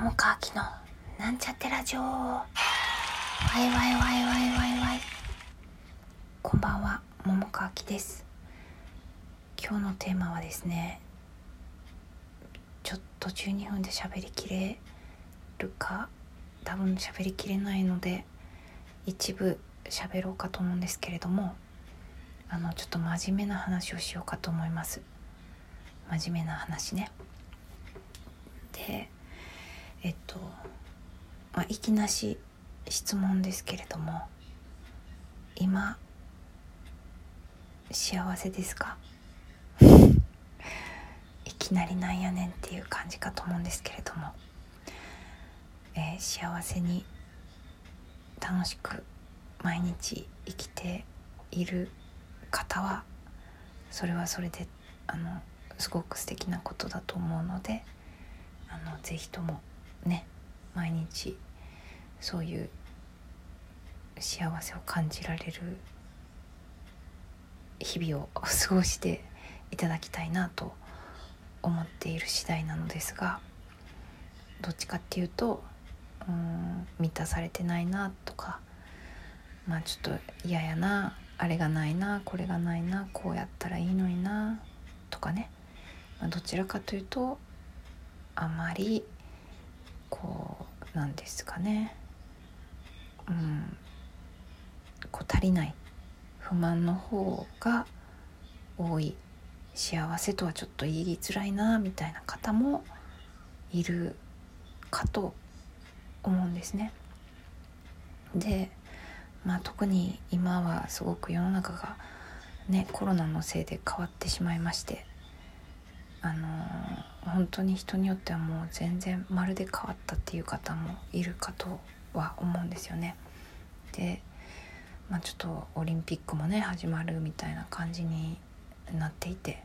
桃川きのなんちゃってラジオ。わいわいわいわいわいわい。こんばんは桃川きです。今日のテーマはですねちょっと12分で喋りきれるか多分喋りきれないので一部喋ろうかと思うんですけれどもあのちょっと真面目な話をしようかと思います。真面目な話ね。でえっと、まあ、いきなし質問ですけれども今幸せですか？いきなりなんやねんっていう感じかと思うんですけれども、えー、幸せに楽しく毎日生きている方はそれはそれであのすごく素敵なことだと思うのであのぜひともね毎日そういう幸せを感じられる日々を 過ごしていただきたいなと思っている次第なのですがどっちかっていうとうん満たされてないなとかまあちょっと嫌やなあれがないなこれがないなこうやったらいいのになとかね、まあ、どちらかというとあまりこうなんですかねうんこう足りない不満の方が多い幸せとはちょっと言いづらいなみたいな方もいるかと思うんですね。で、まあ、特に今はすごく世の中がねコロナのせいで変わってしまいましてあの、本当に人によってはもう全然まるで変わったっていう方もいるかとは思うんですよね。で、まあ、ちょっとオリンピックもね始まるみたいな感じになっていて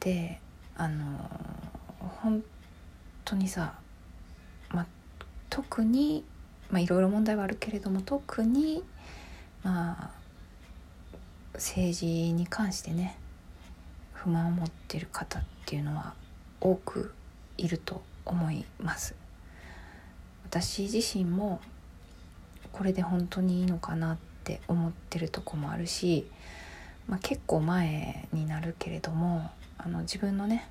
であの、本当にさ、まあ、特にいろいろ問題はあるけれども特にまあ政治に関してね不満を持ってる方っていうのは多くいると思います。私自身もこれで本当にいいのかなって思ってるとこもあるし、まあ、結構前になるけれどもあの自分のね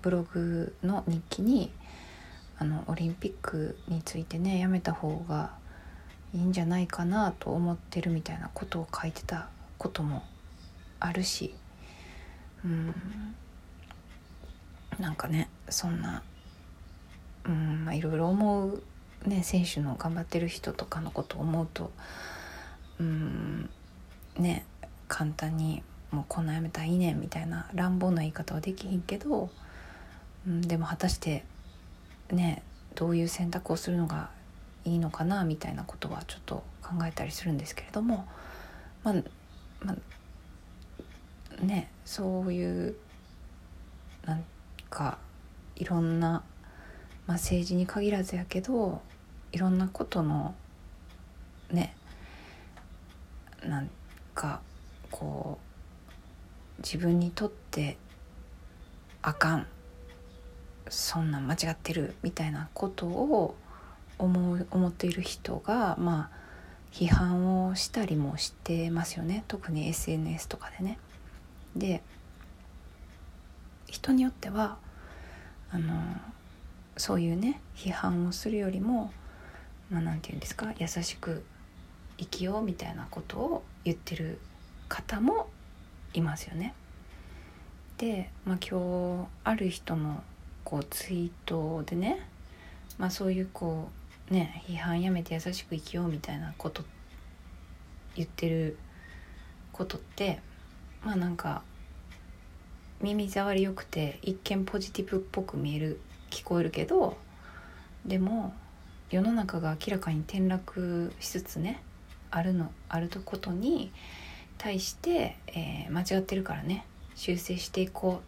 ブログの日記にあのオリンピックについてねやめた方がいいんじゃないかなと思ってるみたいなことを書いてたこともあるしうん。なんかねそんなうんまあいろいろ思うね選手の頑張ってる人とかのことを思うとうんね簡単にもうこんなやめたらいいねみたいな乱暴な言い方はできひんけど、うん、でも果たしてねどういう選択をするのがいいのかなみたいなことはちょっと考えたりするんですけれどもまあ、まあ、ねそういうなんかいろんな、まあ、政治に限らずやけどいろんなことのねなんかこう自分にとってあかんそんなん間違ってるみたいなことを思う思っている人がまあ批判をしたりもしてますよね特に SNS とかでね。で人によってはあのそういうね批判をするよりもまあ何て言うんですか優しく生きようみたいなことを言ってる方もいますよね。で、まあ、今日ある人のこうツイートでね、まあ、そういうこうね批判やめて優しく生きようみたいなこと言ってることってまあなんか耳障りよくて一見ポジティブっぽく見える聞こえるけどでも世の中が明らかに転落しつつねあるのあることに対して、えー、間違ってるからね修正していこうっ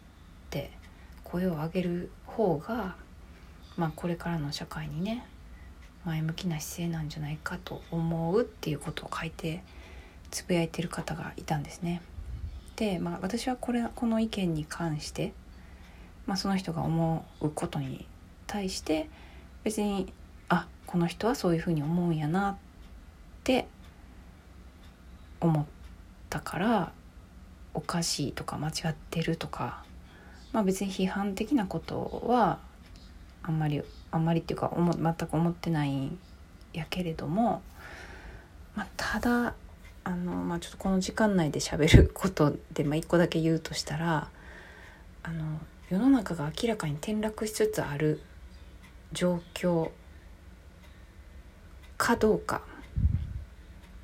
て声を上げる方が、まあ、これからの社会にね前向きな姿勢なんじゃないかと思うっていうことを書いてつぶやいてる方がいたんですね。で、まあ、私はこれこの意見に関して、まあ、その人が思うことに対して別にあこの人はそういうふうに思うんやなって思ったからおかしいとか間違ってるとかまあ別に批判的なことはあんまりあんまりっていうか全く思ってないんやけれども、まあ、ただあの、まあ、ちょっとこの時間内で喋ることで、まあ、一個だけ言うとしたらあの世の中が明らかに転落しつつある状況かどうか、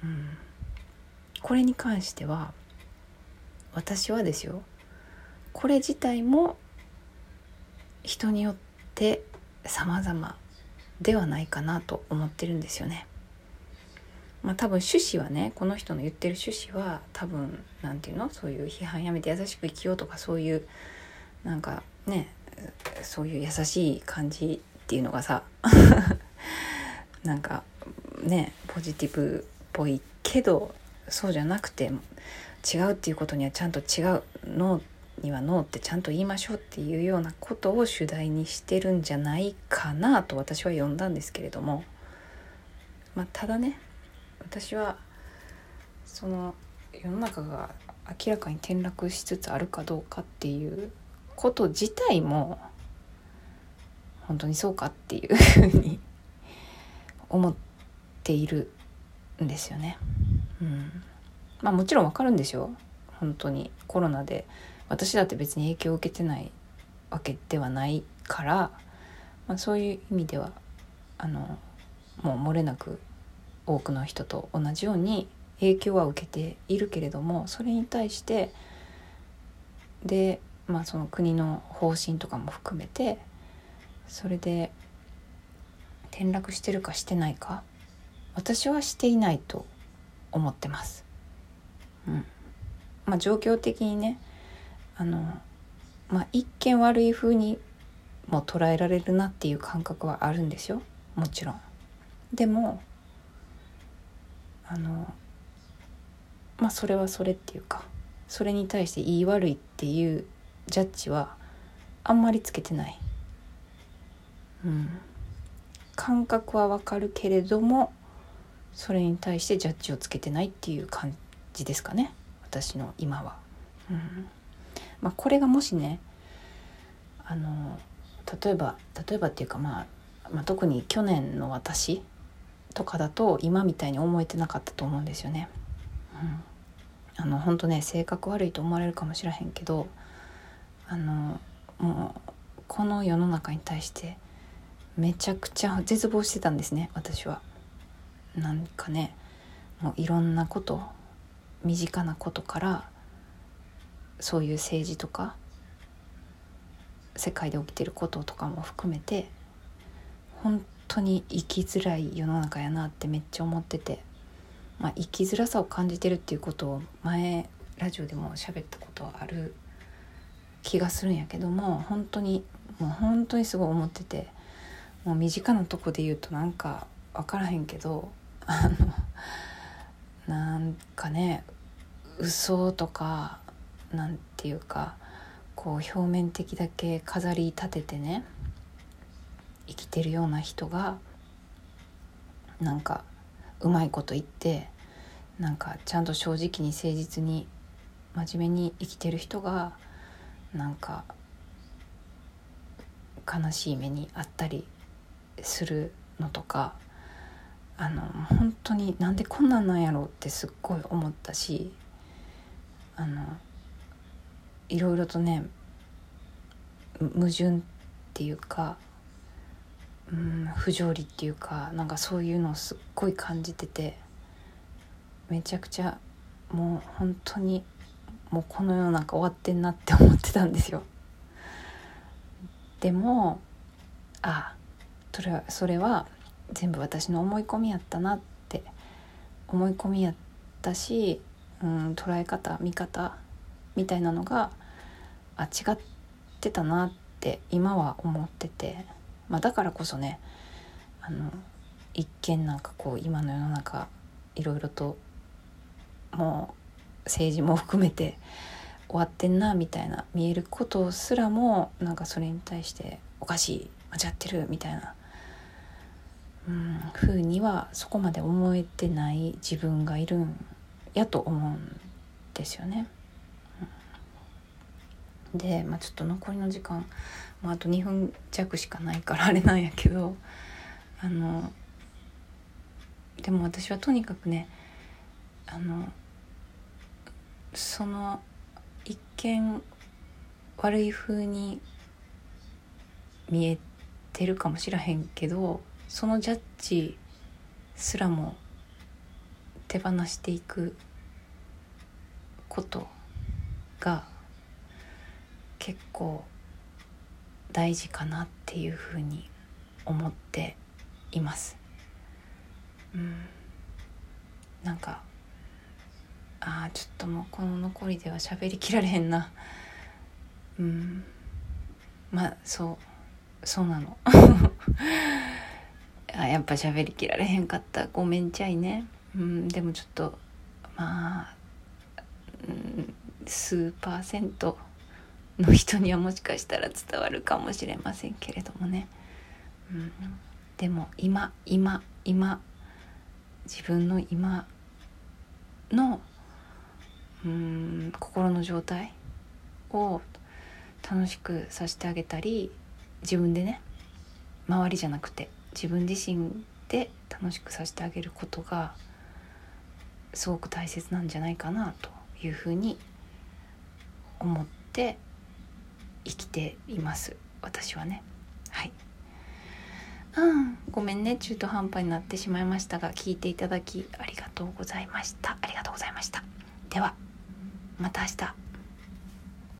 うん、これに関しては私はですよこれ自体も人によって様々ではないかなと思ってるんですよね。まあ多分趣旨はねこの人の言ってる趣旨は多分何て言うの？そういう批判やめて優しく生きようとかそういうなんかねそういう優しい感じっていうのがさ なんかねポジティブっぽいけどそうじゃなくて違うっていうことにはちゃんと違うノーにはノーってちゃんと言いましょうっていうようなことを主題にしてるんじゃないかなと私は読んだんですけれども、まあ、ただね私はその世の中が明らかに転落しつつあるかどうかっていうこと自体も本当にそうかっていうふうに思っているんですよね。うん、まあもちろんわかるんですよ本当にコロナで。私だって別に影響を受けてないわけではないから、まあ、そういう意味ではあのもう漏れなく多くの人と同じように影響は受けているけれどもそれに対してで、まあ、その国の方針とかも含めてそれで転落してるかしてないか私はしていないと思ってます。うんまあ、状況的にねあのまあ一見悪い風にも捉えられるなっていう感覚はあるんですよもちろん。でもあのまあそれはそれっていうかそれに対して言い悪いっていうジャッジはあんまりつけてない。うん、感覚はわかるけれどもそれに対してジャッジをつけてないっていう感じですかね私の今は。うんまあ、これがもしねあの例えば例えばっていうか、まあ、まあ特に去年の私とかだと今みたいに思えてなかったと思うんですよね。うん、あの本当ね性格悪いと思われるかもしれへんけどあのもうこの世の中に対してめちゃくちゃ絶望してたんですね私は。なんかねもういろんなこと身近なことからそういう政治とか世界で起きてることとかも含めて本当に生きづらい世の中やなってめっちゃ思ってて、まあ、生きづらさを感じてるっていうことを前ラジオでも喋ったことある気がするんやけども本当にもう本当にすごい思ってて。もう身近なとこで言うとなんか分からへんけどあのなんかね嘘とかなんていうかこう表面的だけ飾り立ててね生きてるような人がなんかうまいこと言ってなんかちゃんと正直に誠実に真面目に生きてる人がなんか悲しい目にあったりするのとかあの本当になんでこんなんなんやろうってすっごい思ったしあのいろいろとね矛盾っていうか、うん、不条理っていうかなんかそういうのをすっごい感じててめちゃくちゃもう本当にもうこの世の中終わってんなって思ってたんですよ。でもあそれはそれは全部私の思い込みやったなって思い込みやったし、うん、捉え方見方みたいなのがあ違ってたなって今は思ってて、まあ、だからこそねあの一見なんかこう今の世の中いろいろともう政治も含めて終わってんなみたいな見えることすらもなんかそれに対しておかしい間違ってるみたいなうん風にはそこまで思えてない自分がいるんやと思うんですよね。で、まあ、ちょっと残りの時間、まあ、あと2分弱しかないからあれなんやけどあのでも私はとにかくねあのその一見悪い風に見えてるかもしらへんけどそのジャッジすらも手放していくことが結構大事かなっていうふうに思っています。うん、なんかああちょっともうこの残りでは喋りきられへんな。うんまあそうそうなの。あやっぱ喋りきられへんかったごめんちゃいね。うん、でもちょっとまあ、うん、数パーセントの人にはもしかしたら伝わるかもしれませんけれどもね、うん、でも今今今自分の今のうん心の状態を楽しくさせてあげたり自分でね周りじゃなくて自分自身で楽しくさせてあげることがすごく大切なんじゃないかなというふうに思って生きています。私はね。はい。うん。ごめんね。中途半端になってしまいましたが聞いていただきありがとうございました。ありがとうございました。ではまた明日。